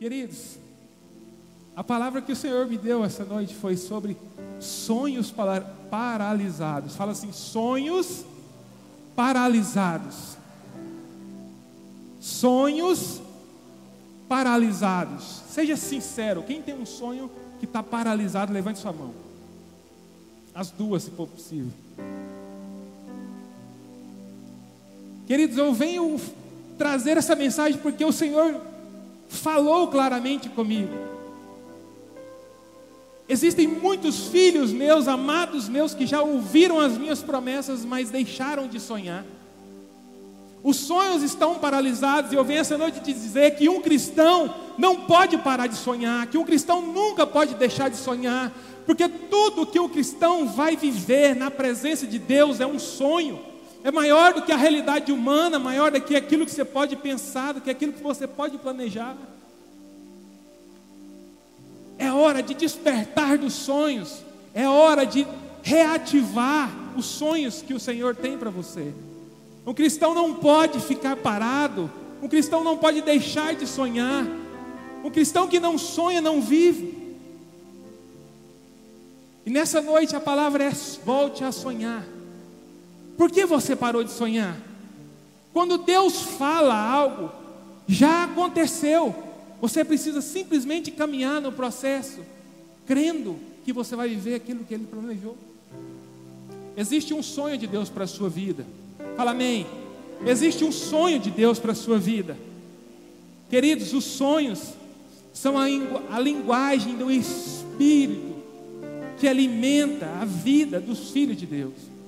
Queridos, a palavra que o Senhor me deu essa noite foi sobre sonhos paralisados. Fala assim: sonhos paralisados. Sonhos paralisados. Seja sincero, quem tem um sonho que está paralisado, levante sua mão. As duas, se for possível. Queridos, eu venho trazer essa mensagem porque o Senhor falou claramente comigo. Existem muitos filhos meus, amados meus, que já ouviram as minhas promessas, mas deixaram de sonhar. Os sonhos estão paralisados, e eu venho essa noite te dizer que um cristão não pode parar de sonhar, que um cristão nunca pode deixar de sonhar, porque tudo que um cristão vai viver na presença de Deus é um sonho, é maior do que a realidade humana, maior do que aquilo que você pode pensar, do que aquilo que você pode planejar. É hora de despertar dos sonhos, é hora de reativar os sonhos que o Senhor tem para você. Um cristão não pode ficar parado, um cristão não pode deixar de sonhar. Um cristão que não sonha não vive. E nessa noite a palavra é: volte a sonhar. Por que você parou de sonhar? Quando Deus fala algo, já aconteceu. Você precisa simplesmente caminhar no processo, crendo que você vai viver aquilo que Ele planejou. Existe um sonho de Deus para a sua vida. Fala amém. Existe um sonho de Deus para a sua vida. Queridos, os sonhos são a, a linguagem do Espírito que alimenta a vida dos filhos de Deus.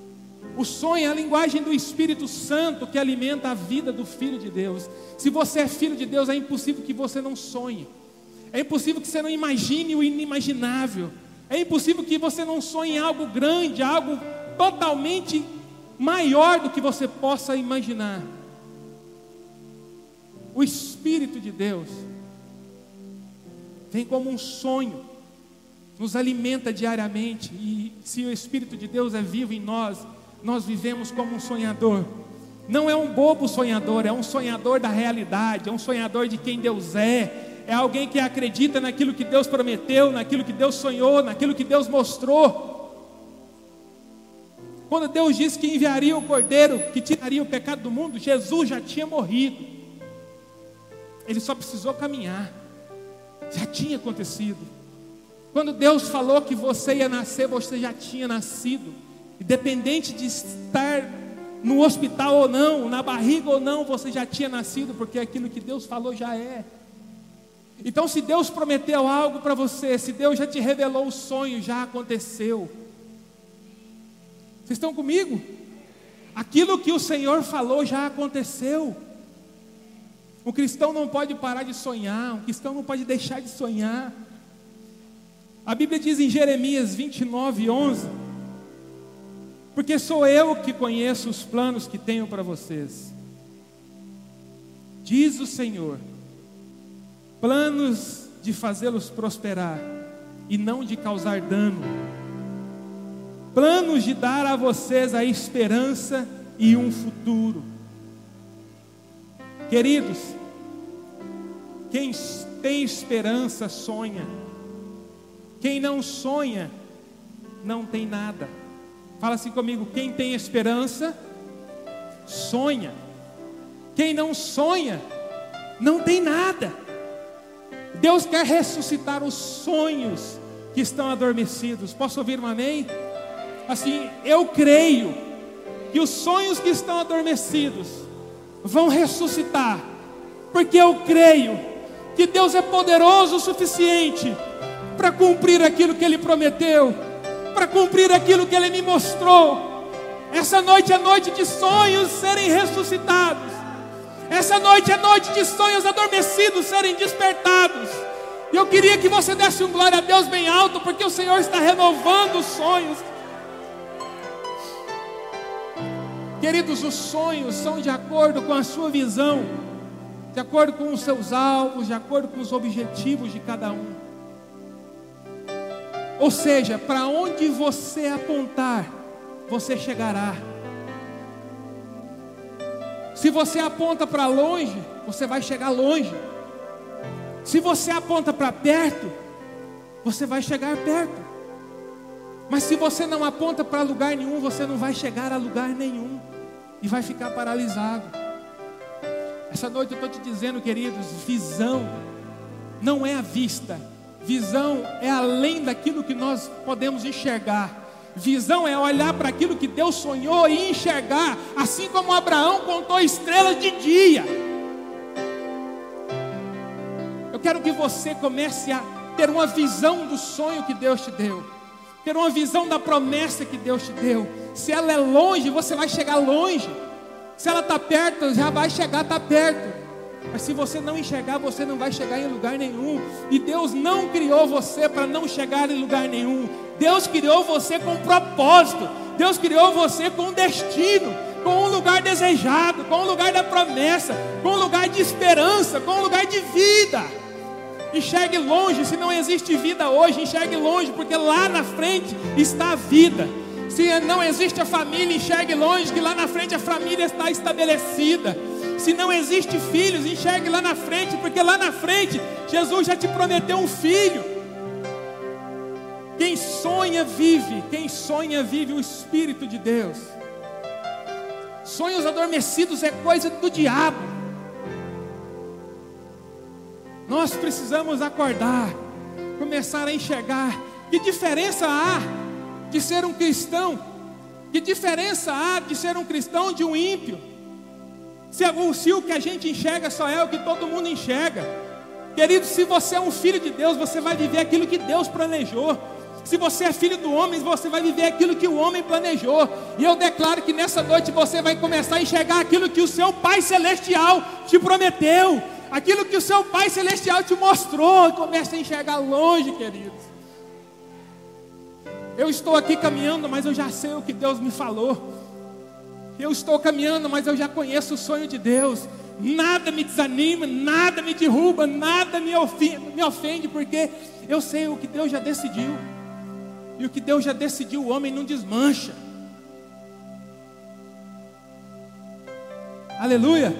O sonho é a linguagem do Espírito Santo que alimenta a vida do Filho de Deus. Se você é filho de Deus, é impossível que você não sonhe. É impossível que você não imagine o inimaginável. É impossível que você não sonhe algo grande, algo totalmente maior do que você possa imaginar. O Espírito de Deus vem como um sonho, nos alimenta diariamente, e se o Espírito de Deus é vivo em nós, nós vivemos como um sonhador. Não é um bobo sonhador, é um sonhador da realidade, é um sonhador de quem Deus é, é alguém que acredita naquilo que Deus prometeu, naquilo que Deus sonhou, naquilo que Deus mostrou. Quando Deus disse que enviaria o cordeiro que tiraria o pecado do mundo, Jesus já tinha morrido. Ele só precisou caminhar. Já tinha acontecido. Quando Deus falou que você ia nascer, você já tinha nascido. Independente de estar no hospital ou não, na barriga ou não, você já tinha nascido, porque aquilo que Deus falou já é. Então, se Deus prometeu algo para você, se Deus já te revelou o sonho, já aconteceu. Vocês estão comigo? Aquilo que o Senhor falou já aconteceu. O cristão não pode parar de sonhar, o cristão não pode deixar de sonhar. A Bíblia diz em Jeremias 29, 11: Porque sou eu que conheço os planos que tenho para vocês, diz o Senhor, planos de fazê-los prosperar e não de causar dano planos de dar a vocês a esperança e um futuro. Queridos, quem tem esperança sonha, quem não sonha não tem nada. Fala assim comigo: quem tem esperança sonha, quem não sonha não tem nada. Deus quer ressuscitar os sonhos que estão adormecidos. Posso ouvir um amém? assim, eu creio que os sonhos que estão adormecidos vão ressuscitar, porque eu creio que Deus é poderoso o suficiente para cumprir aquilo que Ele prometeu, para cumprir aquilo que Ele me mostrou. Essa noite é noite de sonhos serem ressuscitados. Essa noite é noite de sonhos adormecidos serem despertados. E eu queria que você desse um glória a Deus bem alto, porque o Senhor está renovando os sonhos. Queridos, os sonhos são de acordo com a sua visão, de acordo com os seus alvos, de acordo com os objetivos de cada um. Ou seja, para onde você apontar, você chegará. Se você aponta para longe, você vai chegar longe. Se você aponta para perto, você vai chegar perto. Mas se você não aponta para lugar nenhum, você não vai chegar a lugar nenhum e vai ficar paralisado. Essa noite eu estou te dizendo, queridos, visão não é a vista, visão é além daquilo que nós podemos enxergar. Visão é olhar para aquilo que Deus sonhou e enxergar, assim como Abraão contou estrelas de dia. Eu quero que você comece a ter uma visão do sonho que Deus te deu, ter uma visão da promessa que Deus te deu. Se ela é longe, você vai chegar longe. Se ela está perto, já vai chegar, está perto. Mas se você não enxergar, você não vai chegar em lugar nenhum. E Deus não criou você para não chegar em lugar nenhum. Deus criou você com propósito. Deus criou você com destino, com um lugar desejado, com um lugar da promessa, com um lugar de esperança, com um lugar de vida. Enxergue longe, se não existe vida hoje, enxergue longe, porque lá na frente está a vida. Se não existe a família, enxergue longe, que lá na frente a família está estabelecida. Se não existe filhos, enxergue lá na frente, porque lá na frente Jesus já te prometeu um filho. Quem sonha vive, quem sonha vive o Espírito de Deus. Sonhos adormecidos é coisa do diabo. Nós precisamos acordar, começar a enxergar que diferença há de ser um cristão? Que diferença há de ser um cristão de um ímpio? Se, se o que a gente enxerga só é o que todo mundo enxerga. Querido, se você é um filho de Deus, você vai viver aquilo que Deus planejou. Se você é filho do homem, você vai viver aquilo que o homem planejou. E eu declaro que nessa noite você vai começar a enxergar aquilo que o seu Pai Celestial te prometeu. Aquilo que o seu Pai Celestial te mostrou. Comece a enxergar longe, queridos. Eu estou aqui caminhando, mas eu já sei o que Deus me falou. Eu estou caminhando, mas eu já conheço o sonho de Deus. Nada me desanima, nada me derruba, nada me ofende, me ofende, porque eu sei o que Deus já decidiu. E o que Deus já decidiu, o homem não desmancha. Aleluia.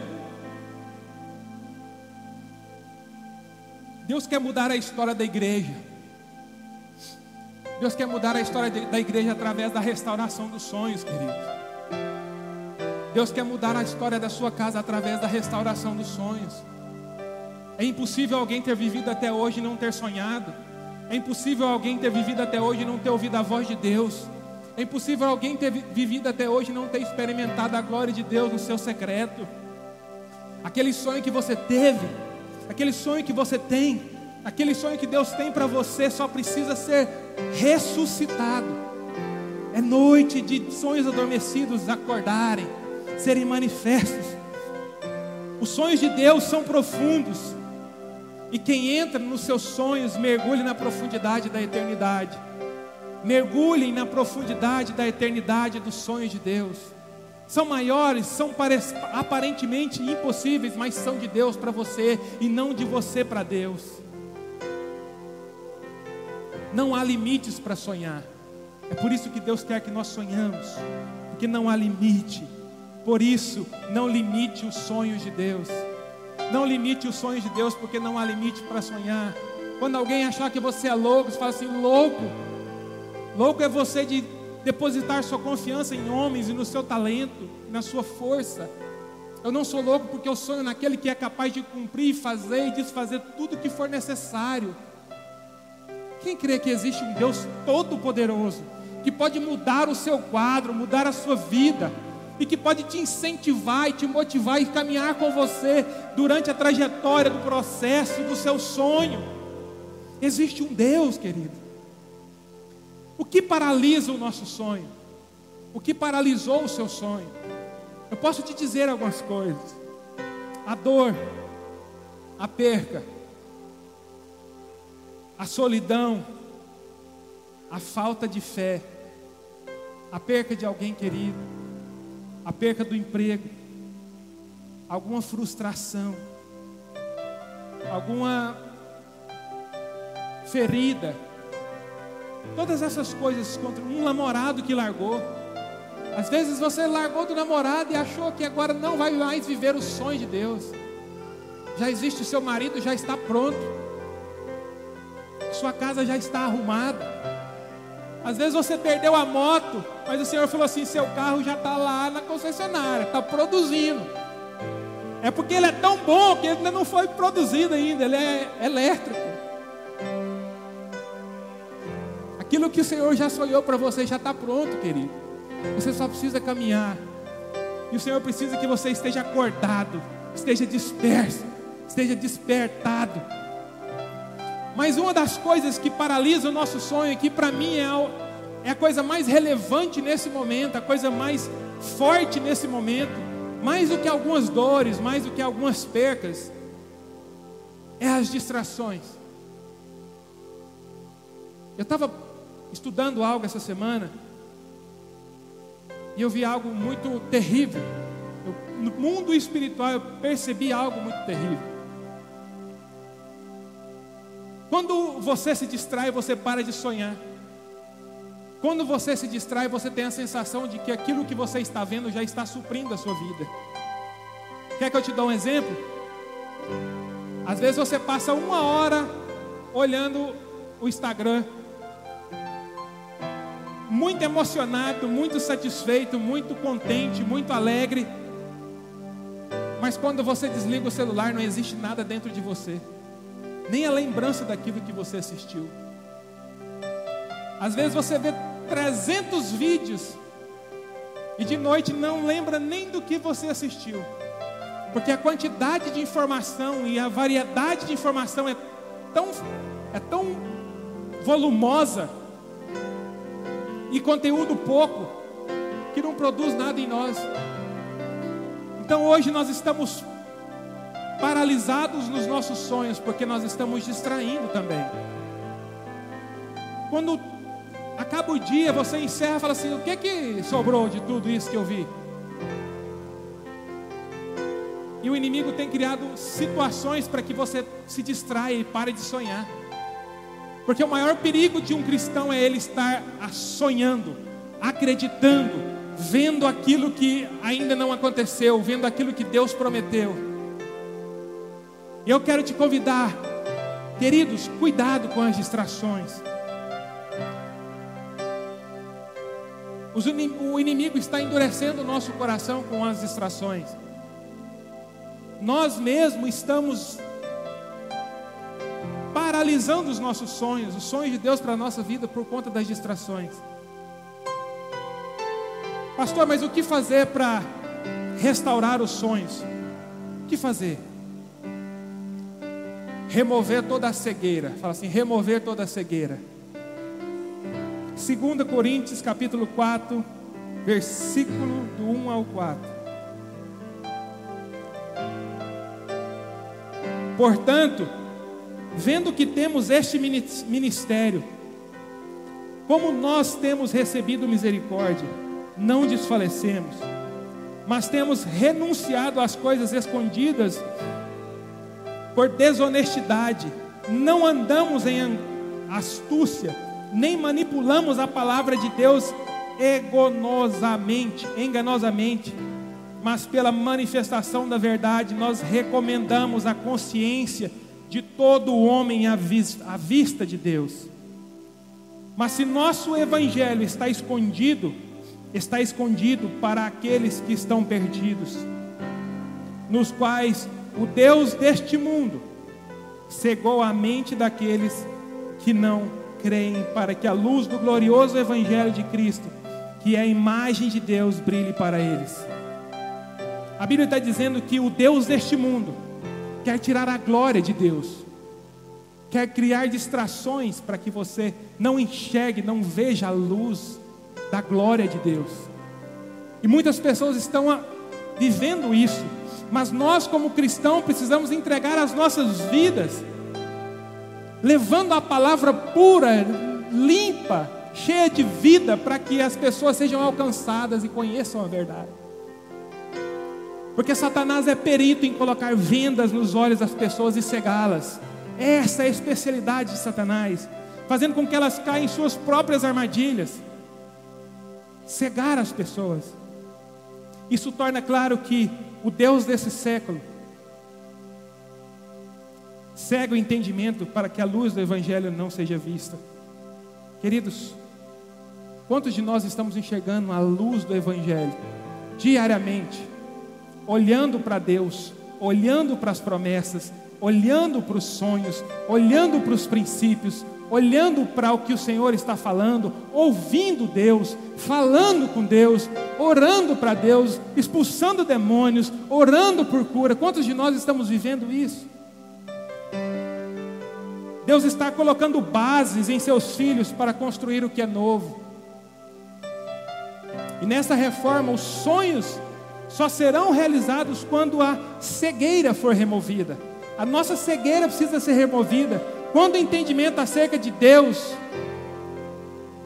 Deus quer mudar a história da igreja. Deus quer mudar a história da igreja através da restauração dos sonhos, queridos. Deus quer mudar a história da sua casa através da restauração dos sonhos. É impossível alguém ter vivido até hoje e não ter sonhado. É impossível alguém ter vivido até hoje e não ter ouvido a voz de Deus. É impossível alguém ter vivido até hoje e não ter experimentado a glória de Deus no seu secreto. Aquele sonho que você teve, aquele sonho que você tem, aquele sonho que Deus tem para você só precisa ser ressuscitado. É noite de sonhos adormecidos acordarem, serem manifestos. Os sonhos de Deus são profundos. E quem entra nos seus sonhos, mergulhe na profundidade da eternidade. Mergulhem na profundidade da eternidade dos sonhos de Deus. São maiores, são aparentemente impossíveis, mas são de Deus para você e não de você para Deus. Não há limites para sonhar. É por isso que Deus quer que nós sonhamos, porque não há limite. Por isso, não limite os sonhos de Deus. Não limite os sonhos de Deus, porque não há limite para sonhar. Quando alguém achar que você é louco, você fala assim: louco. Louco é você de depositar sua confiança em homens e no seu talento, na sua força. Eu não sou louco porque eu sonho naquele que é capaz de cumprir, fazer e desfazer tudo o que for necessário. Quem crê que existe um Deus todo-poderoso, que pode mudar o seu quadro, mudar a sua vida, e que pode te incentivar e te motivar e caminhar com você durante a trajetória do processo do seu sonho? Existe um Deus, querido. O que paralisa o nosso sonho? O que paralisou o seu sonho? Eu posso te dizer algumas coisas. A dor, a perca, a solidão, a falta de fé, a perca de alguém querido, a perca do emprego, alguma frustração, alguma ferida, todas essas coisas contra um namorado que largou. Às vezes você largou do namorado e achou que agora não vai mais viver os sonhos de Deus. Já existe o seu marido, já está pronto. Sua casa já está arrumada. Às vezes você perdeu a moto, mas o Senhor falou assim: seu carro já está lá na concessionária, está produzindo. É porque ele é tão bom que ele ainda não foi produzido ainda, ele é elétrico. Aquilo que o Senhor já sonhou para você já está pronto, querido. Você só precisa caminhar. E o Senhor precisa que você esteja acordado, esteja disperso, esteja despertado. Mas uma das coisas que paralisa o nosso sonho, que para mim é a, é a coisa mais relevante nesse momento, a coisa mais forte nesse momento, mais do que algumas dores, mais do que algumas percas, é as distrações. Eu estava estudando algo essa semana e eu vi algo muito terrível. Eu, no mundo espiritual eu percebi algo muito terrível. Quando você se distrai, você para de sonhar. Quando você se distrai, você tem a sensação de que aquilo que você está vendo já está suprindo a sua vida. Quer que eu te dê um exemplo? Às vezes você passa uma hora olhando o Instagram, muito emocionado, muito satisfeito, muito contente, muito alegre. Mas quando você desliga o celular, não existe nada dentro de você nem a lembrança daquilo que você assistiu. Às vezes você vê 300 vídeos e de noite não lembra nem do que você assistiu, porque a quantidade de informação e a variedade de informação é tão, é tão volumosa e conteúdo pouco que não produz nada em nós. Então hoje nós estamos paralisados nos nossos sonhos, porque nós estamos distraindo também. Quando acaba o dia, você encerra e fala assim: o que, que sobrou de tudo isso que eu vi? E o inimigo tem criado situações para que você se distraia e pare de sonhar. Porque o maior perigo de um cristão é ele estar sonhando, acreditando, vendo aquilo que ainda não aconteceu, vendo aquilo que Deus prometeu. Eu quero te convidar, queridos, cuidado com as distrações. O inimigo está endurecendo o nosso coração com as distrações. Nós mesmos estamos paralisando os nossos sonhos, os sonhos de Deus para a nossa vida por conta das distrações. Pastor, mas o que fazer para restaurar os sonhos? O que fazer? Remover toda a cegueira. Fala assim, remover toda a cegueira. 2 Coríntios capítulo 4, versículo do 1 ao 4. Portanto, vendo que temos este ministério, como nós temos recebido misericórdia, não desfalecemos, mas temos renunciado às coisas escondidas por desonestidade, não andamos em astúcia, nem manipulamos a palavra de Deus egonosamente, enganosamente, mas pela manifestação da verdade, nós recomendamos a consciência de todo homem à vista, à vista de Deus. Mas se nosso evangelho está escondido, está escondido para aqueles que estão perdidos, nos quais o Deus deste mundo cegou a mente daqueles que não creem, para que a luz do glorioso Evangelho de Cristo, que é a imagem de Deus, brilhe para eles. A Bíblia está dizendo que o Deus deste mundo quer tirar a glória de Deus, quer criar distrações para que você não enxergue, não veja a luz da glória de Deus. E muitas pessoas estão vivendo isso mas nós, como cristãos, precisamos entregar as nossas vidas, levando a palavra pura, limpa, cheia de vida, para que as pessoas sejam alcançadas e conheçam a verdade. Porque Satanás é perito em colocar vendas nos olhos das pessoas e cegá-las. Essa é a especialidade de Satanás, fazendo com que elas caem em suas próprias armadilhas, cegar as pessoas. Isso torna claro que o Deus desse século cega o entendimento para que a luz do Evangelho não seja vista. Queridos, quantos de nós estamos enxergando a luz do Evangelho diariamente, olhando para Deus, olhando para as promessas, olhando para os sonhos, olhando para os princípios, olhando para o que o Senhor está falando, ouvindo Deus, falando com Deus, orando para Deus, expulsando demônios, orando por cura. Quantos de nós estamos vivendo isso? Deus está colocando bases em seus filhos para construir o que é novo. E nessa reforma, os sonhos só serão realizados quando a cegueira for removida. A nossa cegueira precisa ser removida. Quando o entendimento acerca de Deus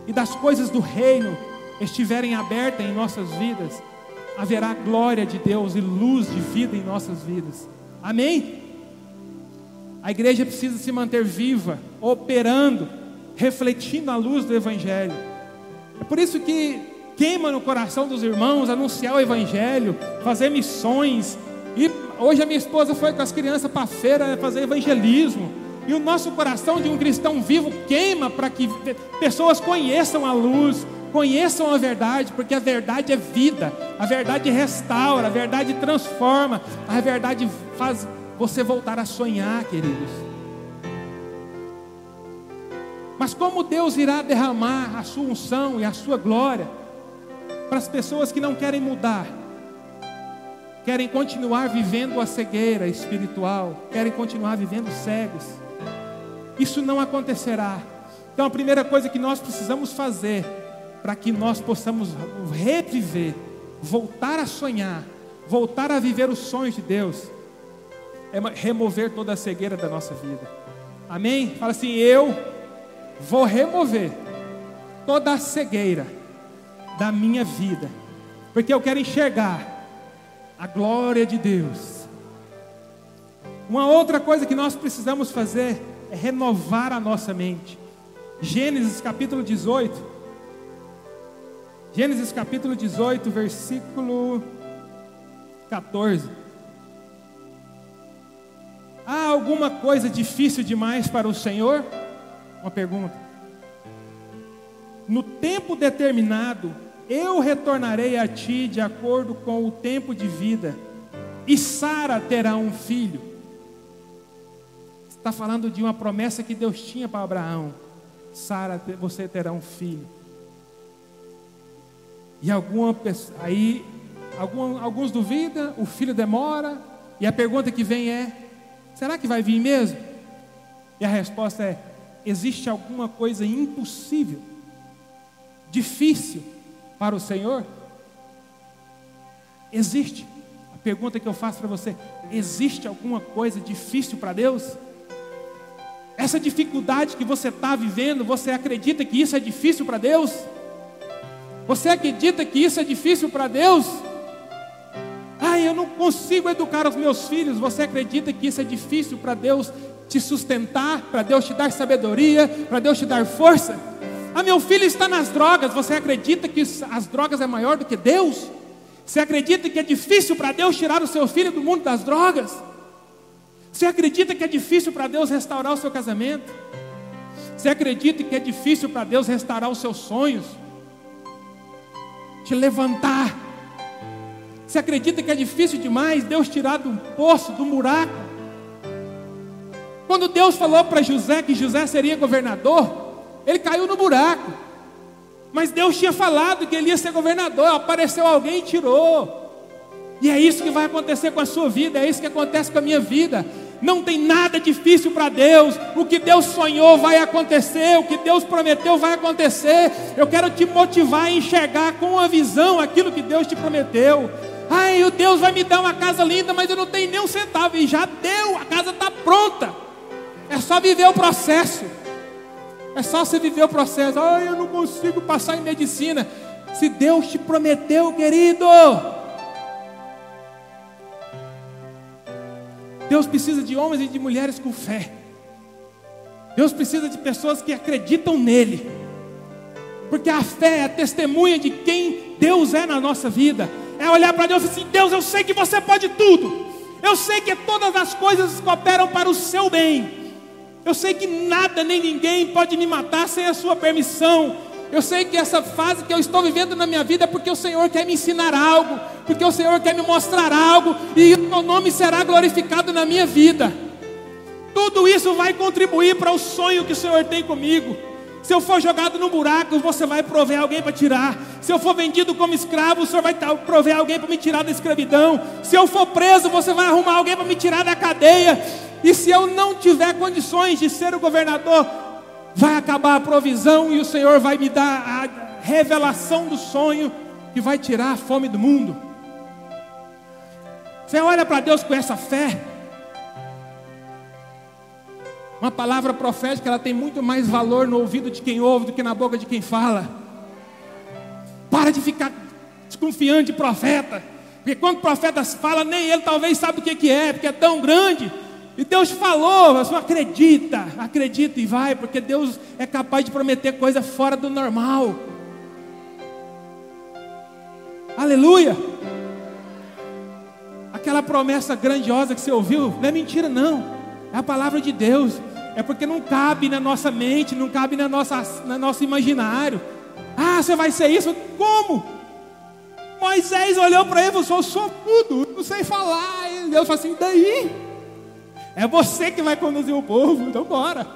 e das coisas do reino estiverem abertas em nossas vidas, haverá glória de Deus e luz de vida em nossas vidas. Amém? A igreja precisa se manter viva, operando, refletindo a luz do Evangelho. É por isso que queima no coração dos irmãos anunciar o Evangelho, fazer missões. E hoje a minha esposa foi com as crianças para a feira fazer evangelismo. E o nosso coração de um cristão vivo queima para que pessoas conheçam a luz, conheçam a verdade, porque a verdade é vida, a verdade restaura, a verdade transforma, a verdade faz você voltar a sonhar, queridos. Mas como Deus irá derramar a sua unção e a sua glória para as pessoas que não querem mudar, querem continuar vivendo a cegueira espiritual, querem continuar vivendo cegos, isso não acontecerá. Então a primeira coisa que nós precisamos fazer para que nós possamos reviver, voltar a sonhar, voltar a viver os sonhos de Deus, é remover toda a cegueira da nossa vida. Amém? Fala assim: eu vou remover toda a cegueira da minha vida, porque eu quero enxergar a glória de Deus. Uma outra coisa que nós precisamos fazer é renovar a nossa mente. Gênesis capítulo 18. Gênesis capítulo 18, versículo 14. Há alguma coisa difícil demais para o Senhor? Uma pergunta. No tempo determinado, eu retornarei a ti de acordo com o tempo de vida, e Sara terá um filho. Está falando de uma promessa que Deus tinha para Abraão. Sara, você terá um filho. E alguma aí algum, alguns duvidam, o filho demora, e a pergunta que vem é: Será que vai vir mesmo? E a resposta é: existe alguma coisa impossível, difícil para o Senhor? Existe. A pergunta que eu faço para você: existe alguma coisa difícil para Deus? Essa dificuldade que você está vivendo, você acredita que isso é difícil para Deus? Você acredita que isso é difícil para Deus? Ai, eu não consigo educar os meus filhos. Você acredita que isso é difícil para Deus te sustentar, para Deus te dar sabedoria, para Deus te dar força? Ah, meu filho está nas drogas. Você acredita que as drogas é maior do que Deus? Você acredita que é difícil para Deus tirar o seu filho do mundo das drogas? Você acredita que é difícil para Deus restaurar o seu casamento? Você acredita que é difícil para Deus restaurar os seus sonhos? Te levantar você acredita que é difícil demais Deus tirar do poço, do buraco? Quando Deus falou para José que José seria governador, ele caiu no buraco. Mas Deus tinha falado que ele ia ser governador, apareceu alguém e tirou. E é isso que vai acontecer com a sua vida, é isso que acontece com a minha vida. Não tem nada difícil para Deus. O que Deus sonhou vai acontecer, o que Deus prometeu vai acontecer. Eu quero te motivar a enxergar com a visão aquilo que Deus te prometeu. Ai, o Deus vai me dar uma casa linda, mas eu não tenho nem um centavo. E já deu, a casa está pronta. É só viver o processo. É só você viver o processo. Ai, eu não consigo passar em medicina. Se Deus te prometeu, querido. Deus precisa de homens e de mulheres com fé. Deus precisa de pessoas que acreditam nele. Porque a fé é testemunha de quem Deus é na nossa vida é olhar para Deus e assim: Deus, eu sei que você pode tudo. Eu sei que todas as coisas cooperam para o seu bem. Eu sei que nada nem ninguém pode me matar sem a sua permissão. Eu sei que essa fase que eu estou vivendo na minha vida é porque o Senhor quer me ensinar algo, porque o Senhor quer me mostrar algo, e o seu nome será glorificado na minha vida. Tudo isso vai contribuir para o sonho que o Senhor tem comigo. Se eu for jogado no buraco, você vai prover alguém para tirar. Se eu for vendido como escravo, o Senhor vai prover alguém para me tirar da escravidão. Se eu for preso, você vai arrumar alguém para me tirar da cadeia. E se eu não tiver condições de ser o governador, vai acabar a provisão e o Senhor vai me dar a revelação do sonho que vai tirar a fome do mundo. Você olha para Deus com essa fé. Uma palavra profética, ela tem muito mais valor no ouvido de quem ouve do que na boca de quem fala. Para de ficar desconfiando de profeta. Porque quando o profeta fala, nem ele talvez sabe o que, que é, porque é tão grande. E Deus falou, você acredita, acredita e vai, porque Deus é capaz de prometer coisa fora do normal. Aleluia! Aquela promessa grandiosa que você ouviu, não é mentira, não. É a palavra de Deus. É porque não cabe na nossa mente, não cabe na nossa, na nosso imaginário. Ah, você vai ser isso? Como? Moisés olhou para ele e falou: sou tudo, não sei falar. E Deus falou assim: daí? É você que vai conduzir o povo, então bora.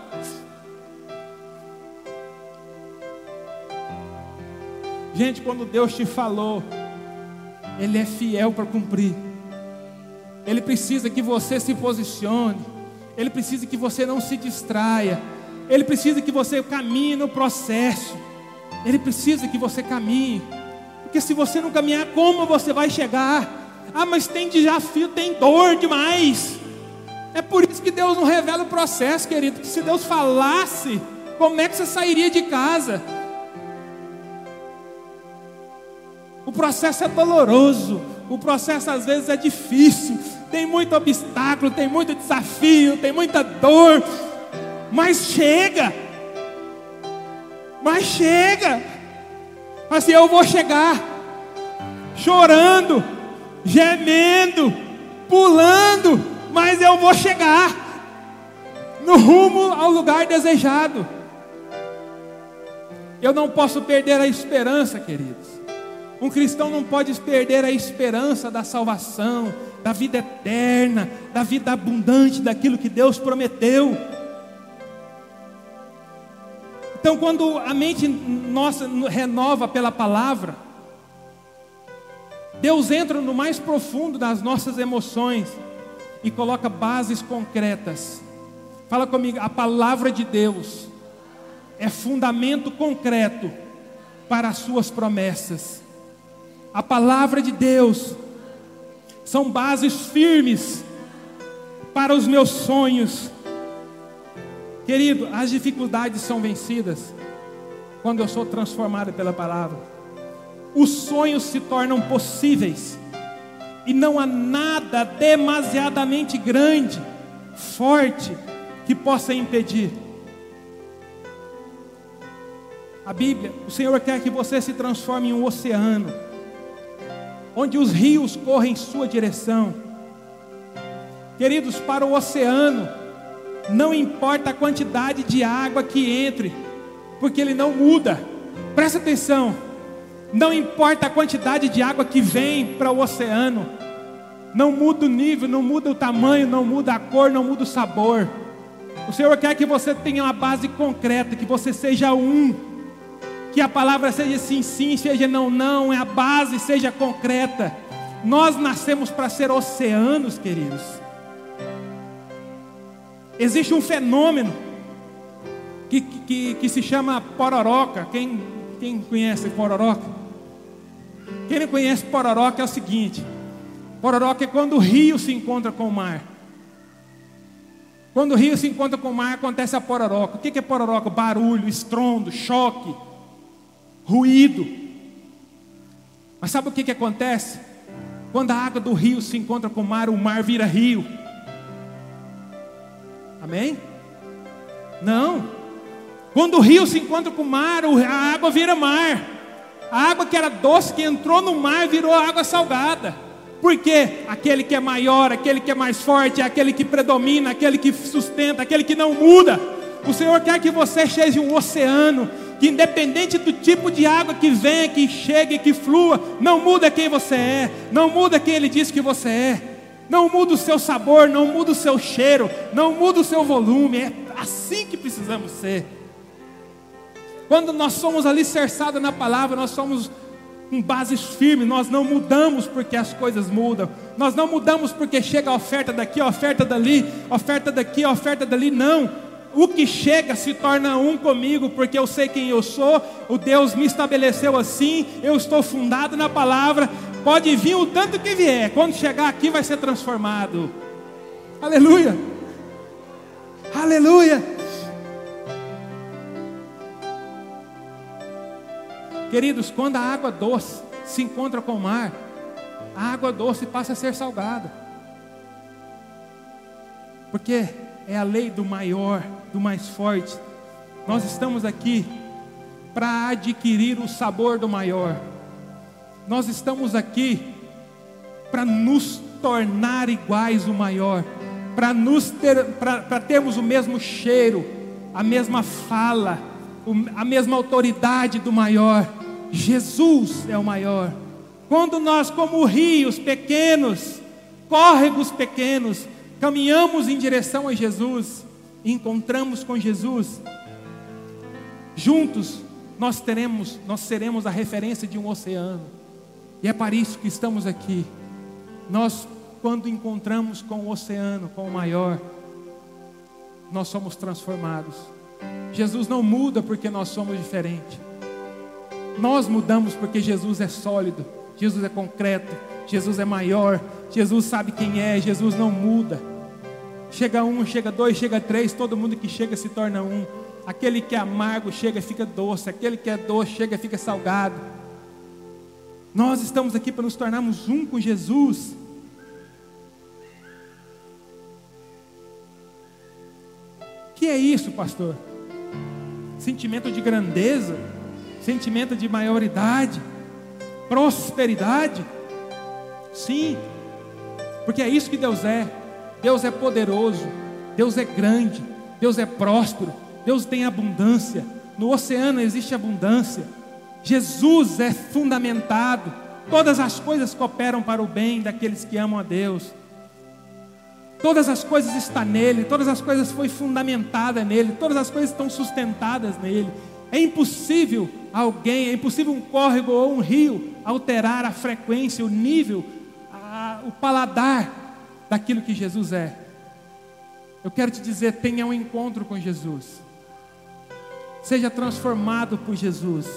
Gente, quando Deus te falou, Ele é fiel para cumprir. Ele precisa que você se posicione. Ele precisa que você não se distraia. Ele precisa que você caminhe no processo. Ele precisa que você caminhe. Porque se você não caminhar, como você vai chegar? Ah, mas tem desafio, tem dor demais. É por isso que Deus não revela o processo, querido. Que se Deus falasse, como é que você sairia de casa? O processo é doloroso, o processo às vezes é difícil, tem muito obstáculo, tem muito desafio, tem muita dor, mas chega, mas chega, assim eu vou chegar, chorando, gemendo, pulando, mas eu vou chegar no rumo ao lugar desejado. Eu não posso perder a esperança, queridos. Um cristão não pode perder a esperança da salvação, da vida eterna, da vida abundante, daquilo que Deus prometeu. Então, quando a mente nossa renova pela palavra, Deus entra no mais profundo das nossas emoções e coloca bases concretas. Fala comigo, a palavra de Deus é fundamento concreto para as suas promessas. A palavra de Deus são bases firmes para os meus sonhos. Querido, as dificuldades são vencidas quando eu sou transformado pela palavra. Os sonhos se tornam possíveis e não há nada demasiadamente grande, forte, que possa impedir. A Bíblia, o Senhor quer que você se transforme em um oceano, onde os rios correm em sua direção. Queridos, para o oceano, não importa a quantidade de água que entre, porque ele não muda. Presta atenção. Não importa a quantidade de água que vem para o oceano, não muda o nível, não muda o tamanho, não muda a cor, não muda o sabor. O Senhor quer que você tenha uma base concreta, que você seja um, que a palavra seja sim, sim, seja não, não, a base seja concreta. Nós nascemos para ser oceanos, queridos. Existe um fenômeno que, que, que se chama pororoca. Quem, quem conhece pororoca? Quem não conhece pororoca é o seguinte: pororoca é quando o rio se encontra com o mar. Quando o rio se encontra com o mar, acontece a pororoca. O que é pororoca? Barulho, estrondo, choque, ruído. Mas sabe o que, que acontece? Quando a água do rio se encontra com o mar, o mar vira rio. Amém? Não. Quando o rio se encontra com o mar, a água vira mar. A água que era doce, que entrou no mar, virou água salgada. Porque aquele que é maior, aquele que é mais forte, é aquele que predomina, aquele que sustenta, aquele que não muda. O Senhor quer que você seja um oceano, que independente do tipo de água que venha, que chegue, que flua, não muda quem você é, não muda quem Ele diz que você é, não muda o seu sabor, não muda o seu cheiro, não muda o seu volume, é assim que precisamos ser. Quando nós somos alicerçados na palavra, nós somos com bases firmes, nós não mudamos porque as coisas mudam, nós não mudamos porque chega a oferta daqui, a oferta dali, a oferta daqui, a oferta dali, não. O que chega se torna um comigo, porque eu sei quem eu sou, o Deus me estabeleceu assim, eu estou fundado na palavra. Pode vir o tanto que vier, quando chegar aqui vai ser transformado. Aleluia! Aleluia! Queridos, quando a água doce se encontra com o mar, a água doce passa a ser salgada. Porque é a lei do maior, do mais forte. Nós estamos aqui para adquirir o sabor do maior. Nós estamos aqui para nos tornar iguais o maior, para nos ter, para termos o mesmo cheiro, a mesma fala, a mesma autoridade do maior. Jesus é o maior. Quando nós, como rios pequenos, córregos pequenos, caminhamos em direção a Jesus, encontramos com Jesus, juntos nós teremos, nós seremos a referência de um oceano. E é para isso que estamos aqui. Nós, quando encontramos com o oceano, com o maior, nós somos transformados. Jesus não muda porque nós somos diferentes. Nós mudamos porque Jesus é sólido, Jesus é concreto, Jesus é maior, Jesus sabe quem é, Jesus não muda. Chega um, chega dois, chega três, todo mundo que chega se torna um. Aquele que é amargo chega e fica doce, aquele que é doce chega e fica salgado. Nós estamos aqui para nos tornarmos um com Jesus. Que é isso, pastor? Sentimento de grandeza? sentimento de maioridade, prosperidade. Sim, porque é isso que Deus é. Deus é poderoso, Deus é grande, Deus é próspero, Deus tem abundância. No oceano existe abundância. Jesus é fundamentado. Todas as coisas cooperam para o bem daqueles que amam a Deus. Todas as coisas estão nele, todas as coisas foi fundamentada nele, todas as coisas estão sustentadas nele. É impossível alguém, é impossível um córrego ou um rio alterar a frequência, o nível, a, o paladar daquilo que Jesus é. Eu quero te dizer, tenha um encontro com Jesus. Seja transformado por Jesus.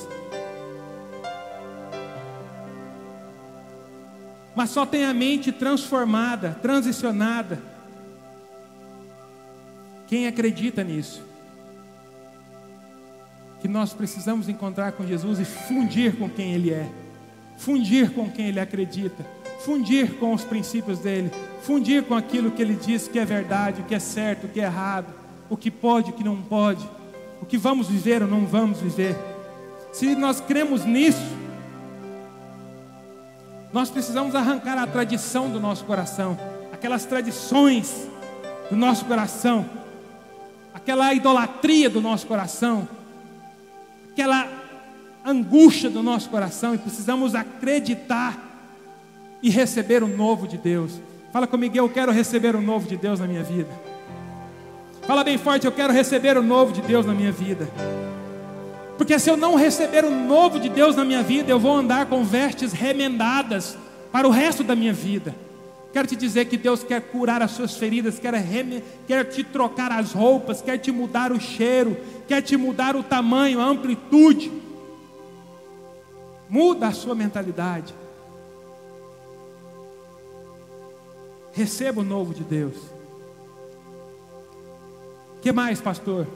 Mas só tenha a mente transformada, transicionada. Quem acredita nisso? que nós precisamos encontrar com Jesus e fundir com quem Ele é, fundir com quem Ele acredita, fundir com os princípios dele, fundir com aquilo que Ele diz que é verdade, o que é certo, o que é errado, o que pode, o que não pode, o que vamos viver ou não vamos viver. Se nós cremos nisso, nós precisamos arrancar a tradição do nosso coração, aquelas tradições do nosso coração, aquela idolatria do nosso coração aquela angústia do nosso coração e precisamos acreditar e receber o novo de Deus. Fala comigo, eu quero receber o novo de Deus na minha vida. Fala bem forte, eu quero receber o novo de Deus na minha vida. Porque se eu não receber o novo de Deus na minha vida, eu vou andar com vestes remendadas para o resto da minha vida. Quero te dizer que Deus quer curar as suas feridas, quer, quer te trocar as roupas, quer te mudar o cheiro, quer te mudar o tamanho, a amplitude. Muda a sua mentalidade. Receba o novo de Deus. que mais, pastor?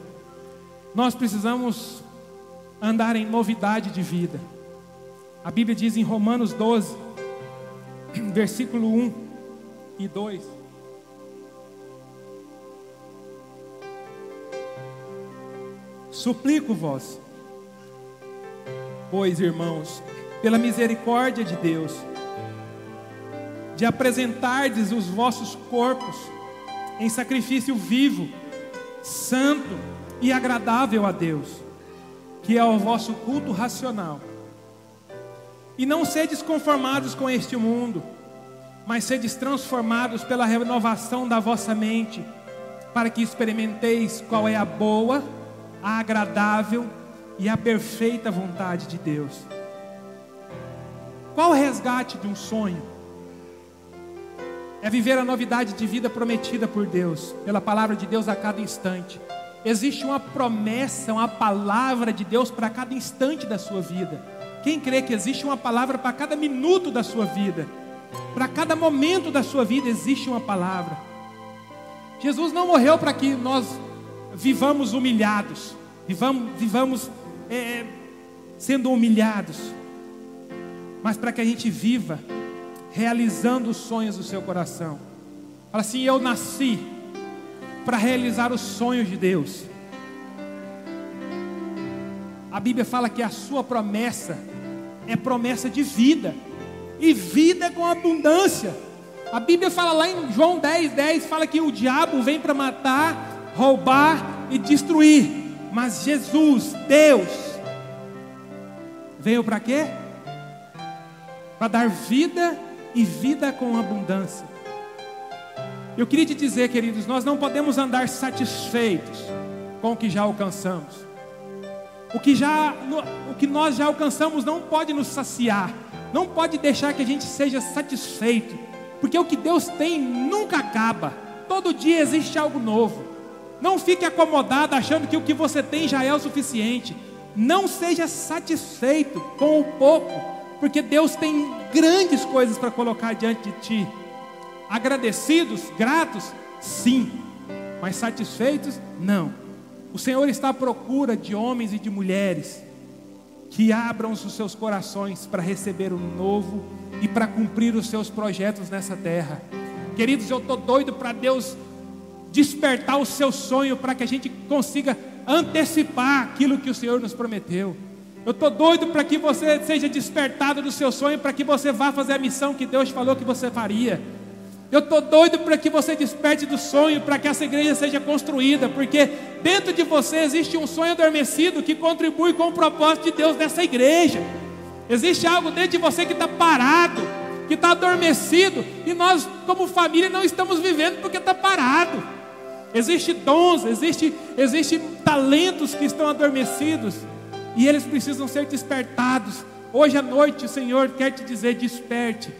Nós precisamos andar em novidade de vida. A Bíblia diz em Romanos 12, versículo 1 e 2. Suplico-vos, pois irmãos, pela misericórdia de Deus, de apresentardes os vossos corpos em sacrifício vivo, santo e agradável a Deus, que é o vosso culto racional. E não sedes conformados com este mundo, mas sedes transformados pela renovação da vossa mente, para que experimenteis qual é a boa, a agradável e a perfeita vontade de Deus. Qual o resgate de um sonho? É viver a novidade de vida prometida por Deus, pela palavra de Deus a cada instante. Existe uma promessa, uma palavra de Deus para cada instante da sua vida. Quem crê que existe uma palavra para cada minuto da sua vida, para cada momento da sua vida existe uma palavra. Jesus não morreu para que nós vivamos humilhados, vivamos, vivamos é, sendo humilhados, mas para que a gente viva realizando os sonhos do seu coração. Fala assim: Eu nasci para realizar os sonhos de Deus. A Bíblia fala que a sua promessa é promessa de vida, e vida com abundância. A Bíblia fala lá em João 10, 10, fala que o diabo vem para matar, roubar e destruir. Mas Jesus, Deus, veio para quê? Para dar vida e vida com abundância. Eu queria te dizer, queridos, nós não podemos andar satisfeitos com o que já alcançamos. O que, já, o que nós já alcançamos não pode nos saciar, não pode deixar que a gente seja satisfeito, porque o que Deus tem nunca acaba, todo dia existe algo novo. Não fique acomodado achando que o que você tem já é o suficiente. Não seja satisfeito com o pouco, porque Deus tem grandes coisas para colocar diante de ti. Agradecidos, gratos, sim, mas satisfeitos, não. O Senhor está à procura de homens e de mulheres que abram os seus corações para receber o novo e para cumprir os seus projetos nessa terra. Queridos, eu estou doido para Deus despertar o seu sonho para que a gente consiga antecipar aquilo que o Senhor nos prometeu. Eu estou doido para que você seja despertado do seu sonho, para que você vá fazer a missão que Deus falou que você faria. Eu estou doido para que você desperte do sonho, para que essa igreja seja construída, porque dentro de você existe um sonho adormecido que contribui com o propósito de Deus nessa igreja. Existe algo dentro de você que está parado, que está adormecido, e nós, como família, não estamos vivendo porque está parado. Existem dons, existe, existe talentos que estão adormecidos e eles precisam ser despertados. Hoje à noite o Senhor quer te dizer: desperte.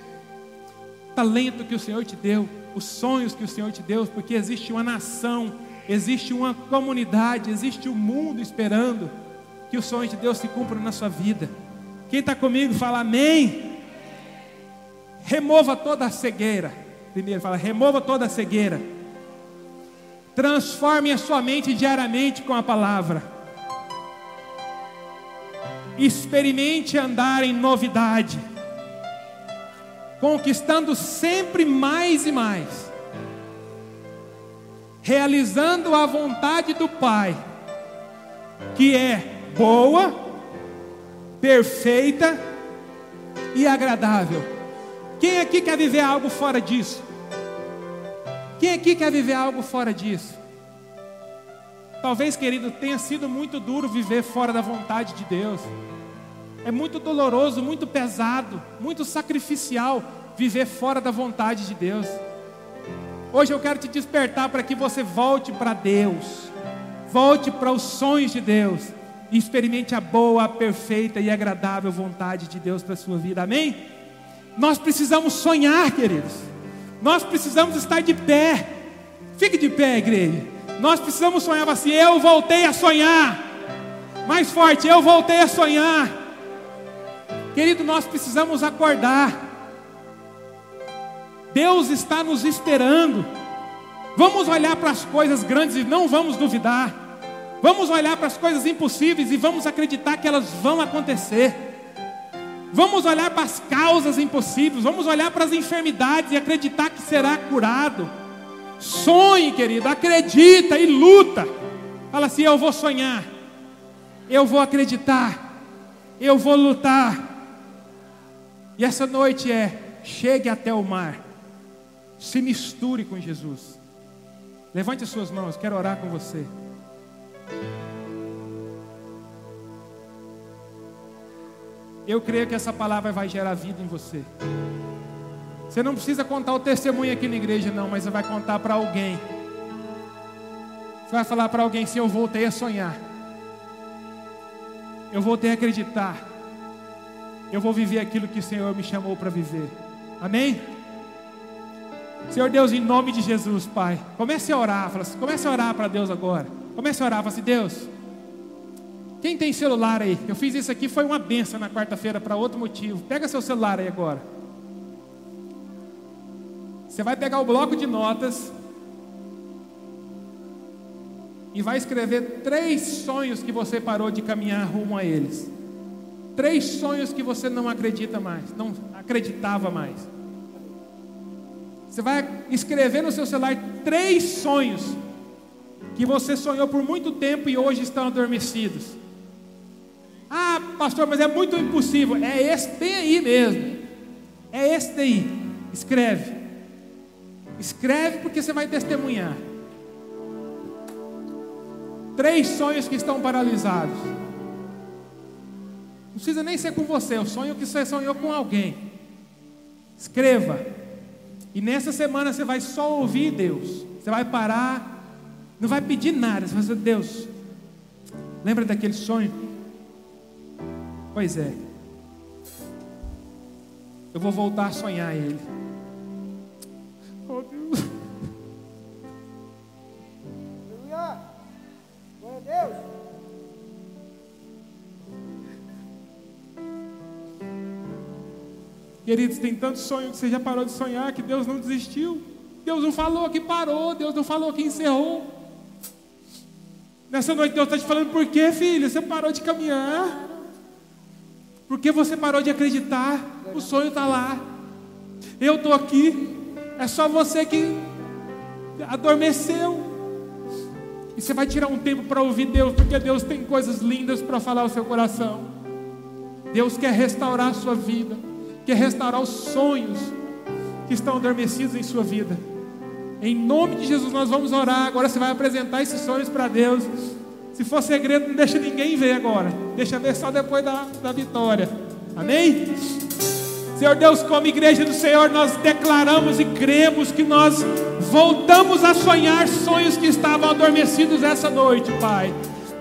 O talento que o Senhor te deu, os sonhos que o Senhor te deu, porque existe uma nação, existe uma comunidade, existe um mundo esperando que os sonhos de Deus se cumpram na sua vida. Quem está comigo fala amém. Remova toda a cegueira. Primeiro fala, remova toda a cegueira. Transforme a sua mente diariamente com a palavra experimente andar em novidade, conquistando sempre mais e mais, realizando a vontade do Pai, que é boa, perfeita e agradável. Quem aqui quer viver algo fora disso? Quem aqui quer viver algo fora disso? Talvez, querido, tenha sido muito duro viver fora da vontade de Deus. É muito doloroso, muito pesado, muito sacrificial viver fora da vontade de Deus. Hoje eu quero te despertar para que você volte para Deus, volte para os sonhos de Deus e experimente a boa, perfeita e agradável vontade de Deus para a sua vida. Amém? Nós precisamos sonhar, queridos. Nós precisamos estar de pé. Fique de pé, igreja. Nós precisamos sonhar assim. Eu voltei a sonhar. Mais forte, eu voltei a sonhar. Querido, nós precisamos acordar. Deus está nos esperando. Vamos olhar para as coisas grandes e não vamos duvidar. Vamos olhar para as coisas impossíveis e vamos acreditar que elas vão acontecer. Vamos olhar para as causas impossíveis, vamos olhar para as enfermidades e acreditar que será curado. Sonhe, querido, acredita e luta. Fala assim: eu vou sonhar, eu vou acreditar, eu vou lutar. E essa noite é: chegue até o mar, Se misture com Jesus. Levante as suas mãos, quero orar com você. Eu creio que essa palavra vai gerar vida em você. Você não precisa contar o testemunho aqui na igreja, não, mas você vai contar para alguém. Você vai falar para alguém: se eu voltei a sonhar, eu voltei a acreditar, eu vou viver aquilo que o Senhor me chamou para viver. Amém? Senhor Deus, em nome de Jesus, Pai, comece a orar. Fala assim, comece a orar para Deus agora. Comece a orar, fala assim: Deus, quem tem celular aí? Eu fiz isso aqui, foi uma benção na quarta-feira para outro motivo. Pega seu celular aí agora. Você vai pegar o bloco de notas e vai escrever três sonhos que você parou de caminhar rumo a eles. Três sonhos que você não acredita mais, não acreditava mais. Você vai escrever no seu celular três sonhos que você sonhou por muito tempo e hoje estão adormecidos. Ah, pastor, mas é muito impossível. É esse bem aí mesmo. É esse daí. Escreve. Escreve porque você vai testemunhar. Três sonhos que estão paralisados. Não precisa nem ser com você, o sonho que você sonhou com alguém. Escreva. E nessa semana você vai só ouvir Deus. Você vai parar, não vai pedir nada. Você vai dizer, Deus, lembra daquele sonho? Pois é. Eu vou voltar a sonhar ele. Oh Deus. Aleluia. Glória a Deus. Queridos, tem tantos sonhos que você já parou de sonhar que Deus não desistiu. Deus não falou que parou, Deus não falou que encerrou. Nessa noite Deus está te falando por quê, filho? Você parou de caminhar. Porque você parou de acreditar, o sonho está lá. Eu estou aqui, é só você que adormeceu. E você vai tirar um tempo para ouvir Deus, porque Deus tem coisas lindas para falar ao seu coração. Deus quer restaurar a sua vida, quer restaurar os sonhos que estão adormecidos em sua vida. Em nome de Jesus, nós vamos orar. Agora você vai apresentar esses sonhos para Deus. Se for segredo, não deixa ninguém ver agora. Deixa ver só depois da, da vitória. Amém? Senhor Deus, como igreja do Senhor, nós declaramos e cremos que nós voltamos a sonhar sonhos que estavam adormecidos essa noite, Pai.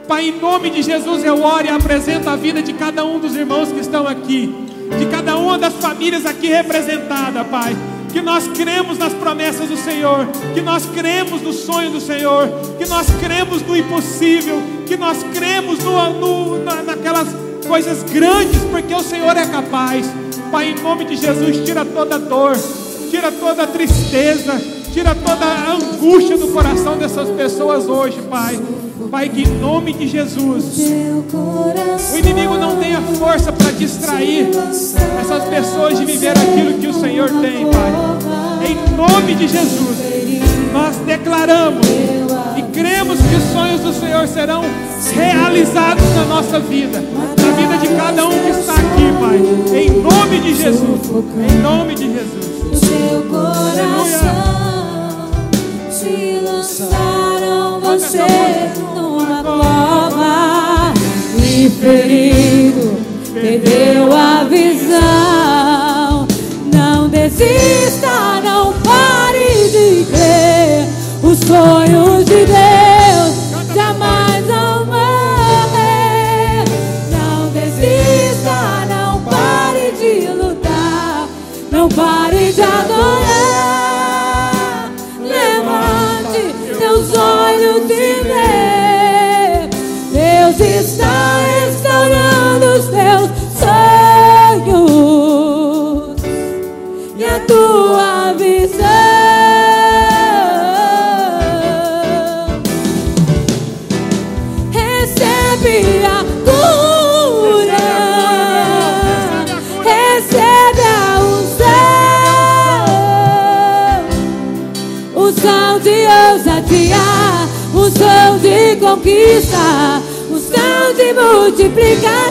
Pai, em nome de Jesus, eu oro e apresento a vida de cada um dos irmãos que estão aqui, de cada uma das famílias aqui representada, Pai que nós cremos nas promessas do Senhor, que nós cremos no sonho do Senhor, que nós cremos no impossível, que nós cremos no, no, na, naquelas coisas grandes, porque o Senhor é capaz. Pai, em nome de Jesus, tira toda dor, tira toda tristeza, tira toda angústia do coração dessas pessoas hoje, Pai. Pai, que em nome de Jesus, o inimigo não tenha força para distrair essas pessoas de viver aquilo que o Senhor tem, Pai. Em nome de Jesus, nós declaramos cremos que os sonhos do Senhor serão realizados na nossa vida, na vida de cada um que está aqui, Pai. Em nome de Jesus, em nome de Jesus. Aleluia. Se lançaram você numa cova e ferido perdeu a visão. Não desista, conquista, unção de multiplicação.